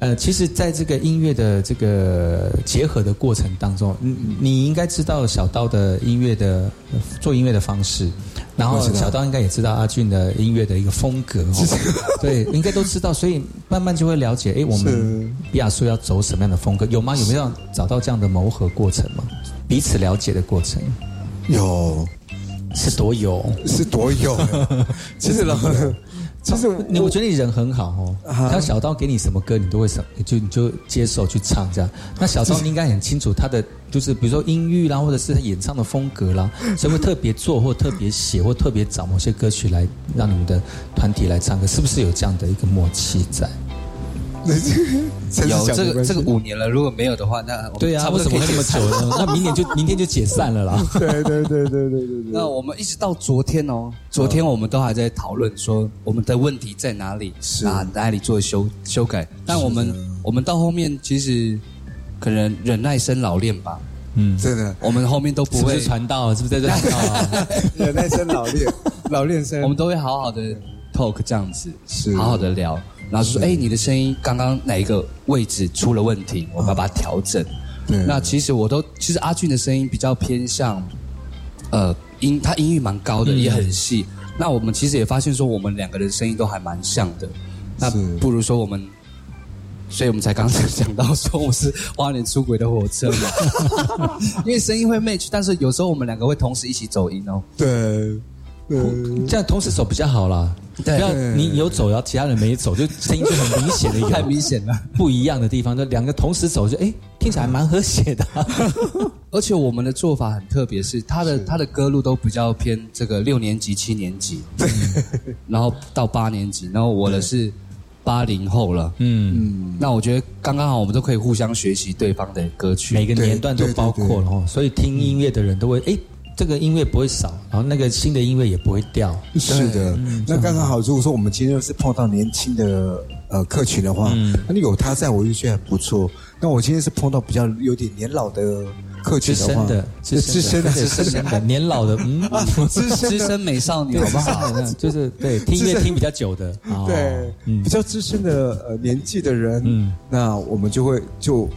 [SPEAKER 1] 呃，其实，在这个音乐的这个结合的过程当中，你你应该知道小刀的音乐的做音乐的方式，然后小刀应该也知道阿俊的音乐的一个风格，对，应该都知道，所以慢慢就会了解，哎，我们比亚苏要走什么样的风格？有吗？有没有找到这样的磨合过程吗？彼此了解的过程？
[SPEAKER 6] 有，
[SPEAKER 1] 是多有，
[SPEAKER 6] 是多有，其实呢。
[SPEAKER 1] 其实你我觉得你人很好哦，他小刀给你什么歌，你都会什就你就接受去唱这样。那小刀你应该很清楚他的，就是比如说音域啦，或者是他演唱的风格啦，所以会特别做或特别写或特别找某些歌曲来让你们的团体来唱歌，是不是有这样的一个默契在？
[SPEAKER 3] 有这个这个五年了，如果没有的话，那
[SPEAKER 1] 对啊，为什么会那么久呢？那明年就明天就解散了啦。
[SPEAKER 6] 对对对对对对对。
[SPEAKER 3] 那我们一直到昨天哦，昨天我们都还在讨论说我们的问题在哪里，啊哪里做修修改。但我们我们到后面其实可能忍耐生老练吧。
[SPEAKER 6] 嗯，真的，
[SPEAKER 3] 我们后面都不会
[SPEAKER 1] 传道，是不是在这
[SPEAKER 6] 道？忍耐生老练，老练生，
[SPEAKER 3] 我们都会好好的 talk 这样子，是好好的聊。然后说：“哎，你的声音刚刚哪一个位置出了问题？我们要把它调整。”那其实我都，其实阿俊的声音比较偏向，呃，音他音域蛮高的，也很细。那我们其实也发现说，我们两个人声音都还蛮像的。那不如说我们，所以我们才刚才讲到说，我是花莲出轨的火车嘛。因为声音会 match，但是有时候我们两个会同时一起走音哦。
[SPEAKER 6] 对。
[SPEAKER 1] 这样同时走比较好啦。不要你有走，然后其他人没走，就声音就很明显的有
[SPEAKER 3] 太明显了
[SPEAKER 1] 不一样的地方。就两个同时走，就哎听起来蛮和谐的。
[SPEAKER 3] 而且我们的做法很特别，是他的他的歌路都比较偏这个六年级、七年级，然后到八年级，然后我的是八零后了。嗯嗯，那我觉得刚刚好，我们都可以互相学习对方的歌曲，
[SPEAKER 1] 每个年段都包括了，所以听音乐的人都会哎。这个音乐不会少，然后那个新的音乐也不会掉。
[SPEAKER 6] 是的，那刚刚好。如果说我们今天是碰到年轻的呃客群的话，那你有他在，我就觉得不错。那我今天是碰到比较有点年老的客群的话，
[SPEAKER 1] 资深的、资深的、年老的，嗯，
[SPEAKER 3] 资资深美少女好不好？
[SPEAKER 1] 就是对听音乐听比较久的，
[SPEAKER 6] 对，比较资深的呃年纪的人，嗯，那我们就会就。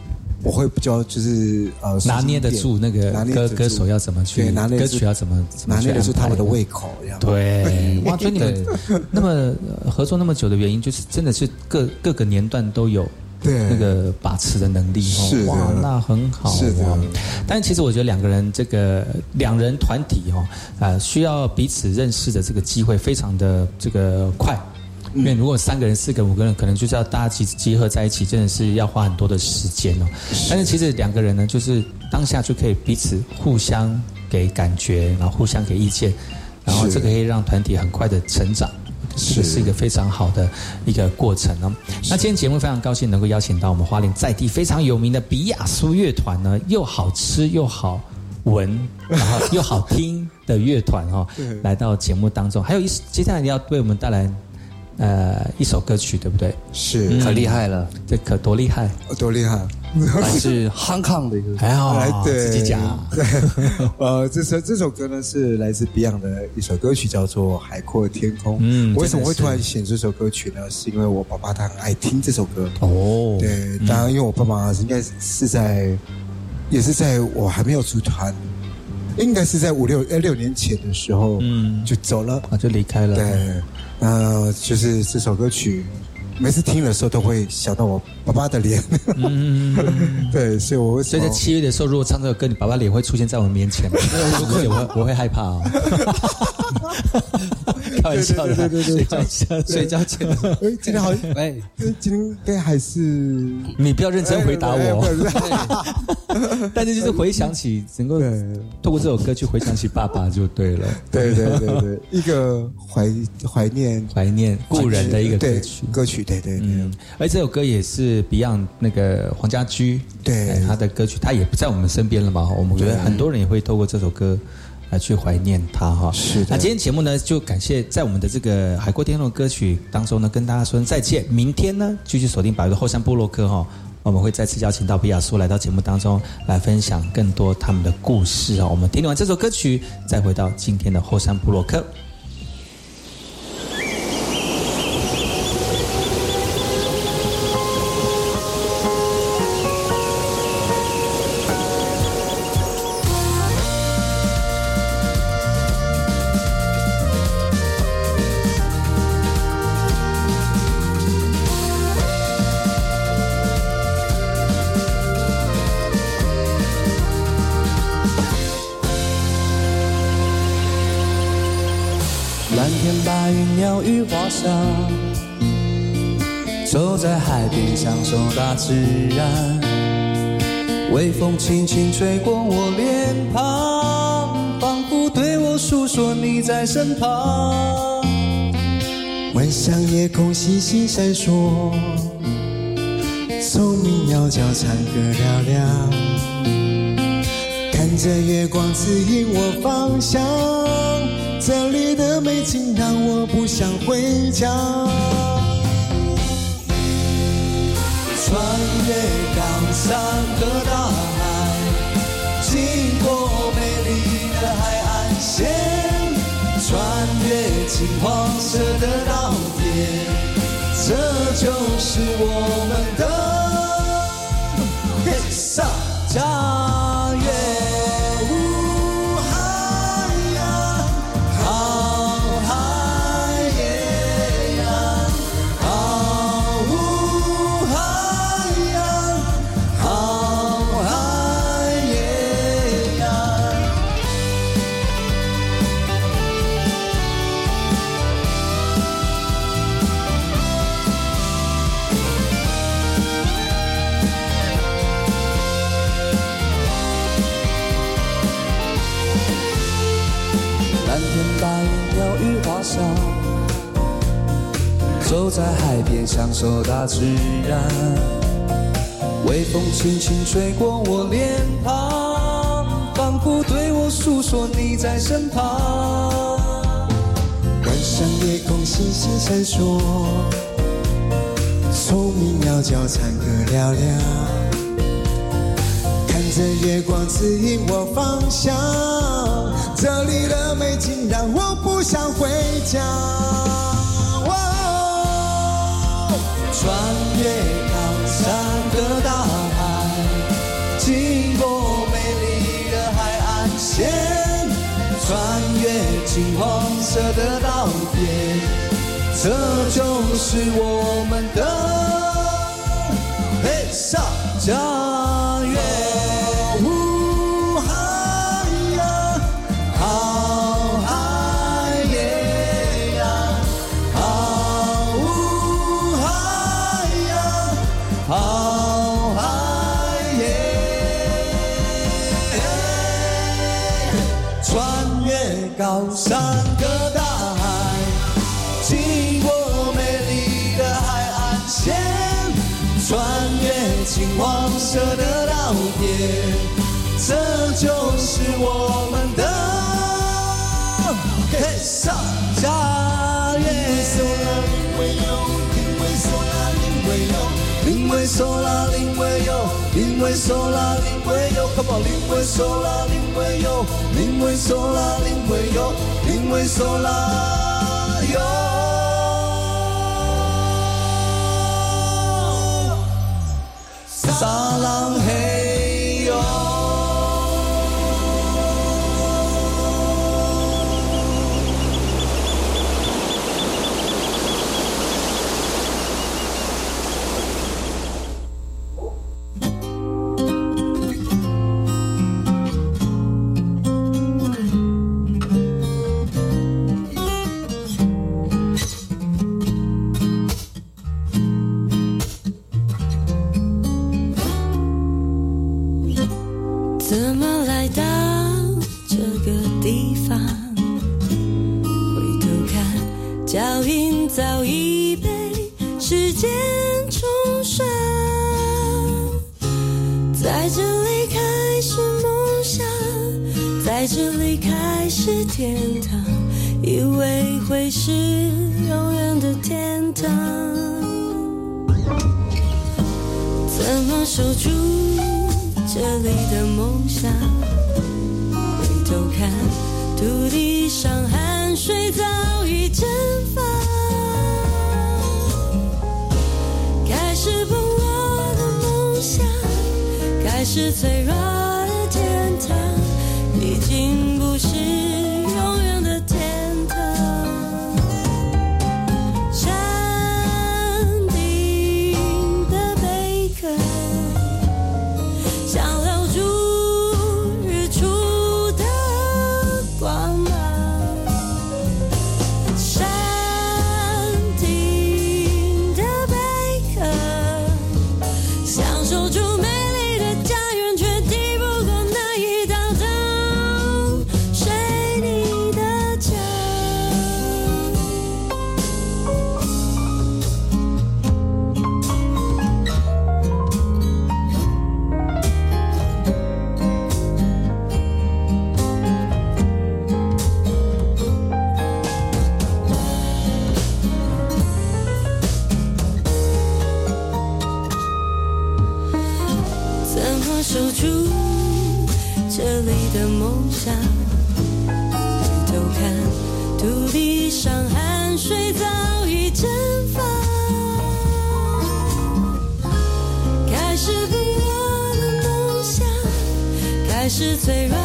[SPEAKER 6] 我会比较就是呃
[SPEAKER 1] 拿捏得住那个歌歌手要怎么去歌曲要怎么
[SPEAKER 6] 拿捏得住他们的胃口，
[SPEAKER 1] 对，哇，所以你们那么合作那么久的原因，就是真的是各各个年段都有
[SPEAKER 6] 对。
[SPEAKER 1] 那个把持的能力，
[SPEAKER 6] 是
[SPEAKER 1] 哇，那很好，
[SPEAKER 6] 是的。
[SPEAKER 1] 但其实我觉得两个人这个两人团体哦啊，需要彼此认识的这个机会非常的这个快。因为如果三个人、四个、五个人，可能就是要大家集集合在一起，真的是要花很多的时间哦。但是其实两个人呢，就是当下就可以彼此互相给感觉，然后互相给意见，然后这个可以让团体很快的成长，这是一个非常好的一个过程哦。那今天节目非常高兴能够邀请到我们花莲在地非常有名的比亚苏乐团呢，又好吃又好闻，然后又好听的乐团哦，来到节目当中。还有一接下来你要为我们带来。呃一首歌曲，对不对？
[SPEAKER 6] 是
[SPEAKER 12] 可厉害了，
[SPEAKER 1] 这可多厉害，
[SPEAKER 6] 多厉害！
[SPEAKER 12] 还是 Hong Kong 的一个，
[SPEAKER 1] 还好
[SPEAKER 6] 来对
[SPEAKER 1] 自己讲。
[SPEAKER 6] 对，呃，这首这首歌呢是来自 Beyond 的一首歌曲，叫做《海阔天空》。嗯，为什么会突然选这首歌曲呢？是因为我爸爸他很爱听这首歌。
[SPEAKER 1] 哦，
[SPEAKER 6] 对，当然因为我爸爸应该是在，也是在我还没有出团，应该是在五六呃六年前的时候，嗯，就走了
[SPEAKER 1] 啊，就离开了。
[SPEAKER 6] 对，呃，就是这首歌曲。每次听的时候都会想到我爸爸的脸，嗯 对，所以我会。
[SPEAKER 1] 所以在七月的时候，如果唱这首歌，你爸爸脸会出现在我们面前吗？我会，我会害怕哦。开玩笑的，
[SPEAKER 6] 对对对
[SPEAKER 1] 对，睡觉前，
[SPEAKER 6] 哎，今天好，哎，今天应该还是
[SPEAKER 1] 你不要认真回答我。但是就是回想起，能够透过这首歌去回想起爸爸就对了。
[SPEAKER 6] 对对对对，一个怀怀念
[SPEAKER 1] 怀念故人的一个歌曲
[SPEAKER 6] 歌曲。对对对，
[SPEAKER 1] 而这首歌也是 Beyond 那个黄家驹
[SPEAKER 6] 对
[SPEAKER 1] 他的歌曲，他也不在我们身边了嘛。我们觉得很多人也会透过这首歌来去怀念他哈。
[SPEAKER 6] 是的。
[SPEAKER 1] 那今天节目呢，就感谢在我们的这个海阔天空歌曲当中呢，跟大家说再见。明天呢，继续锁定百度后山部落客哈，我们会再次邀请到比亚苏来到节目当中来分享更多他们的故事啊。我们听完这首歌曲，再回到今天的后山部落克。
[SPEAKER 3] 自然，微风轻轻吹过我脸庞，仿佛对我诉说你在身旁。
[SPEAKER 13] 晚上夜空星星闪烁，聪明鸟叫唱歌嘹亮，看着月光指引我方向，这里的美景让我不想回家。
[SPEAKER 3] 穿越高山和大海，经过美丽的海岸线，穿越金黄色的稻田，这就是我们的黑沙家走在海边，享受大自然，微风轻轻吹过我脸庞，仿佛对我诉说你在身旁。
[SPEAKER 13] 晚上夜空星星闪烁，虫鸣鸟叫唱歌嘹亮，看着月光指引我方向，这里的美景让我不想回家。
[SPEAKER 3] 穿越高山和大海，经过美丽的海岸线，穿越金黄色的稻田，这就是我们的黑沙江山和大海，经过美丽的海岸线，穿越金黄色的稻田，这就是我们的黑沙家园。嗦啦，林为有，林为嗦啦，林为有，林为嗦啦，林为有，林为嗦啦，林为有，Come on，林为嗦啦，林为有，林为嗦啦，林为有，林为嗦啦，哟。撒浪嘿怎
[SPEAKER 14] 么守住这里的梦想？回头看土地上汗水早已蒸发。开始不落的梦想开始脆弱。say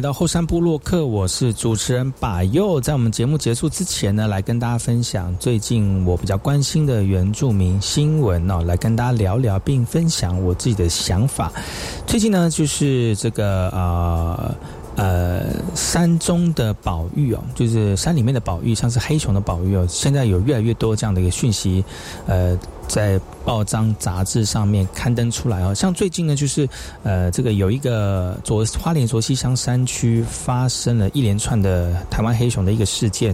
[SPEAKER 1] 来
[SPEAKER 14] 到后山部落客，我是主持人把佑。在我们节目结束之前呢，来跟大家分享最近我比较关心的原住民新闻哦，来跟大家聊聊，并分享我自己的想法。最近呢，就是这个呃呃山中的宝玉哦，就是山里面的宝玉，像是黑熊的宝玉哦，现在有越来越多这样的一个讯息，呃。在报章杂志上面刊登出来哦，像最近呢，就是呃，这个有一个左花莲卓溪乡山区发生了一连串的台湾黑熊的一个事件，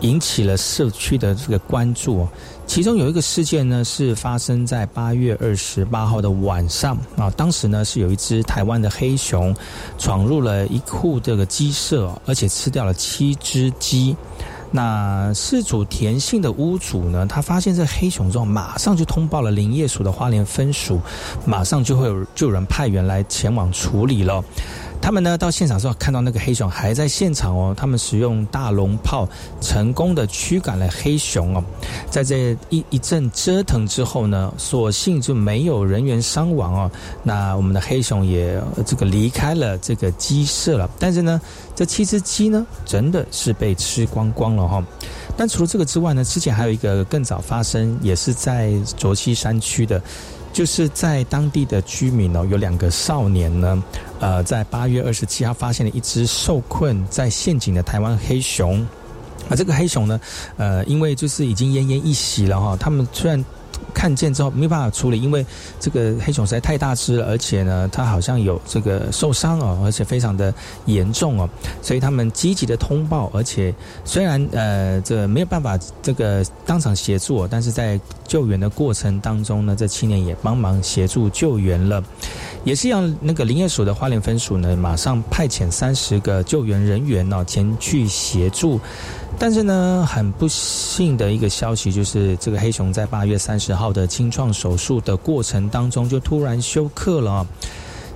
[SPEAKER 14] 引起了社区的这个关注哦。其中有一个事件呢，是发生在八月二十八号的晚上啊，当时呢是有一只台湾的黑熊闯入了一户这个鸡舍，而且吃掉了七只鸡。
[SPEAKER 1] 那事主田姓的屋主呢，他发现这黑熊之后，马上就通报了林业署的花莲分署，马上就会有就有人派员来前往处理了。他们呢到现场之后看到那个黑熊还在现场哦，他们使用大龙炮成功的驱赶了黑熊哦，在这一一阵折腾之后呢，所幸就没有人员伤亡哦，那我们的黑熊也这个离开了这个鸡舍了，但是呢，这七只鸡呢真的是被吃光光了哈。但除了这个之外呢，之前还有一个更早发生，也是在卓溪山区的。就是在当地的居民哦，有两个少年呢，呃，在八月二十七号发现了一只受困在陷阱的台湾黑熊，啊，这个黑熊呢，呃，因为就是已经奄奄一息了哈，他们虽然。看见之后没办法处理，因为这个黑熊实在太大只了，而且呢，它好像有这个受伤哦，而且非常的严重哦，所以他们积极的通报，而且虽然呃这没有办法这个当场协助，但是在救援的过程当中呢，这青年也帮忙协助救援了，也是让那个林业署的花莲分署呢，马上派遣三十个救援人员呢前去协助。但是呢，很不幸的一个消息就是，这个黑熊在八月三十号的清创手术的过程当中就突然休克了。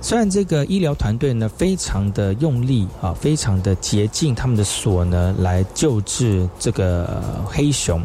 [SPEAKER 1] 虽然这个医疗团队呢非常的用力啊，非常的竭尽他们的所能来救治这个黑熊。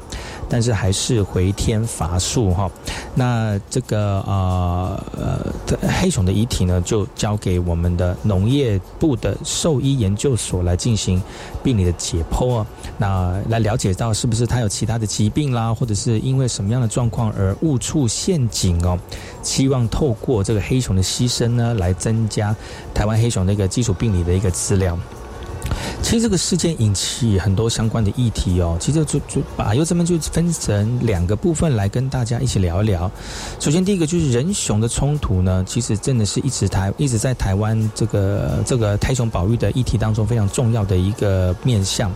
[SPEAKER 1] 但是还是回天乏术哈，那这个呃呃黑熊的遗体呢，就交给我们的农业部的兽医研究所来进行病理的解剖啊，那来了解到是不是它有其他的疾病啦，或者是因为什么样的状况而误触陷阱哦，希望透过这个黑熊的牺牲呢，来增加台湾黑熊的一个基础病理的一个资料。其实这个事件引起很多相关的议题哦。其实就就把优这边就分成两个部分来跟大家一起聊一聊。首先，第一个就是人熊的冲突呢，其实真的是一直台一直在台湾这个这个台熊保育的议题当中非常重要的一个面向。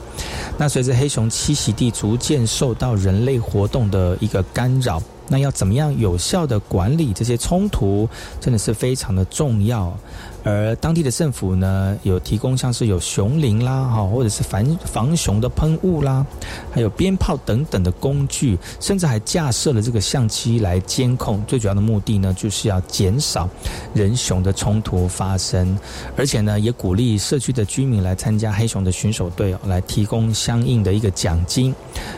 [SPEAKER 1] 那随着黑熊栖息地逐渐受到人类活动的一个干扰，那要怎么样有效的管理这些冲突，真的是非常的重要。而当地的政府呢，有提供像是有熊铃啦，哈，或者是防防熊的喷雾啦，还有鞭炮等等的工具，甚至还架设了这个相机来监控。最主要的目的呢，就是要减少人熊的冲突发生，而且呢，也鼓励社区的居民来参加黑熊的巡守队，来提供相应的一个奖金，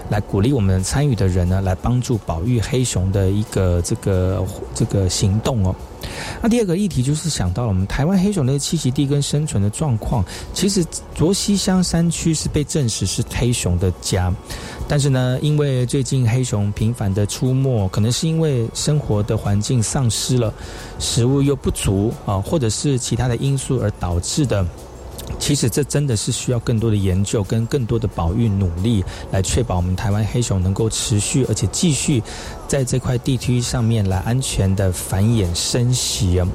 [SPEAKER 1] 来鼓励我们参与的人呢，来帮助保育黑熊的一个这个这个行动哦。那第二个议题就是想到了我们台湾黑熊的栖息地跟生存的状况。其实卓溪乡山区是被证实是黑熊的家，但是呢，因为最近黑熊频繁的出没，可能是因为生活的环境丧失了，食物又不足啊，或者是其他的因素而导致的。其实这真的是需要更多的研究跟更多的保育努力，来确保我们台湾黑熊能够持续而且继续在这块地区上面来安全的繁衍生息啊。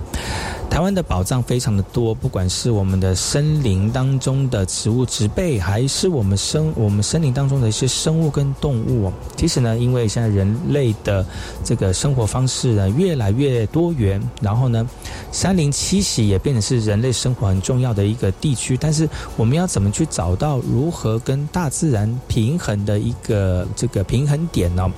[SPEAKER 1] 台湾的宝藏非常的多，不管是我们的森林当中的植物植被，还是我们生我们森林当中的一些生物跟动物。其实呢，因为现在人类的这个生活方式呢越来越多元，然后呢，山林栖息也变成是人类生活很重要的一个地区。但是我们要怎么去找到如何跟大自然平衡的一个这个平衡点呢？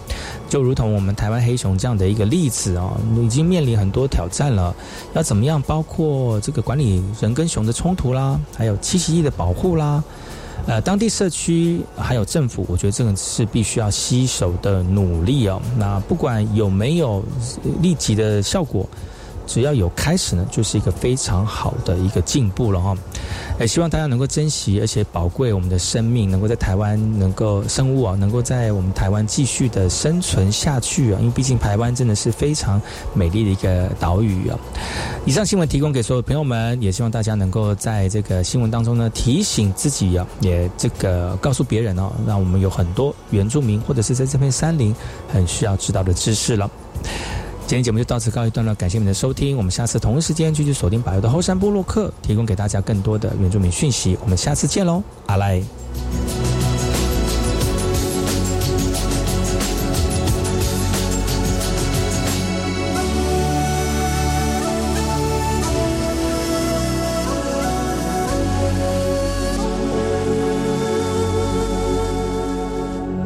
[SPEAKER 1] 就如同我们台湾黑熊这样的一个例子啊，已经面临很多挑战了。要怎么样？包括这个管理人跟熊的冲突啦，还有栖息地的保护啦，呃，当地社区还有政府，我觉得这个是必须要携手的努力哦。那不管有没有立即的效果。只要有开始呢，就是一个非常好的一个进步了哈。也希望大家能够珍惜而且宝贵我们的生命，能够在台湾能够生物啊，能够在我们台湾继续的生存下去啊。因为毕竟台湾真的是非常美丽的一个岛屿啊。以上新闻提供给所有朋友们，也希望大家能够在这个新闻当中呢提醒自己啊，也这个告诉别人哦，让我们有很多原住民或者是在这片山林很需要知道的知识了。今天节目就到此告一段落，感谢你们的收听。我们下次同一时间继续锁定百油的后山部落客，提供给大家更多的原住民讯息。我们下次见喽，阿赖。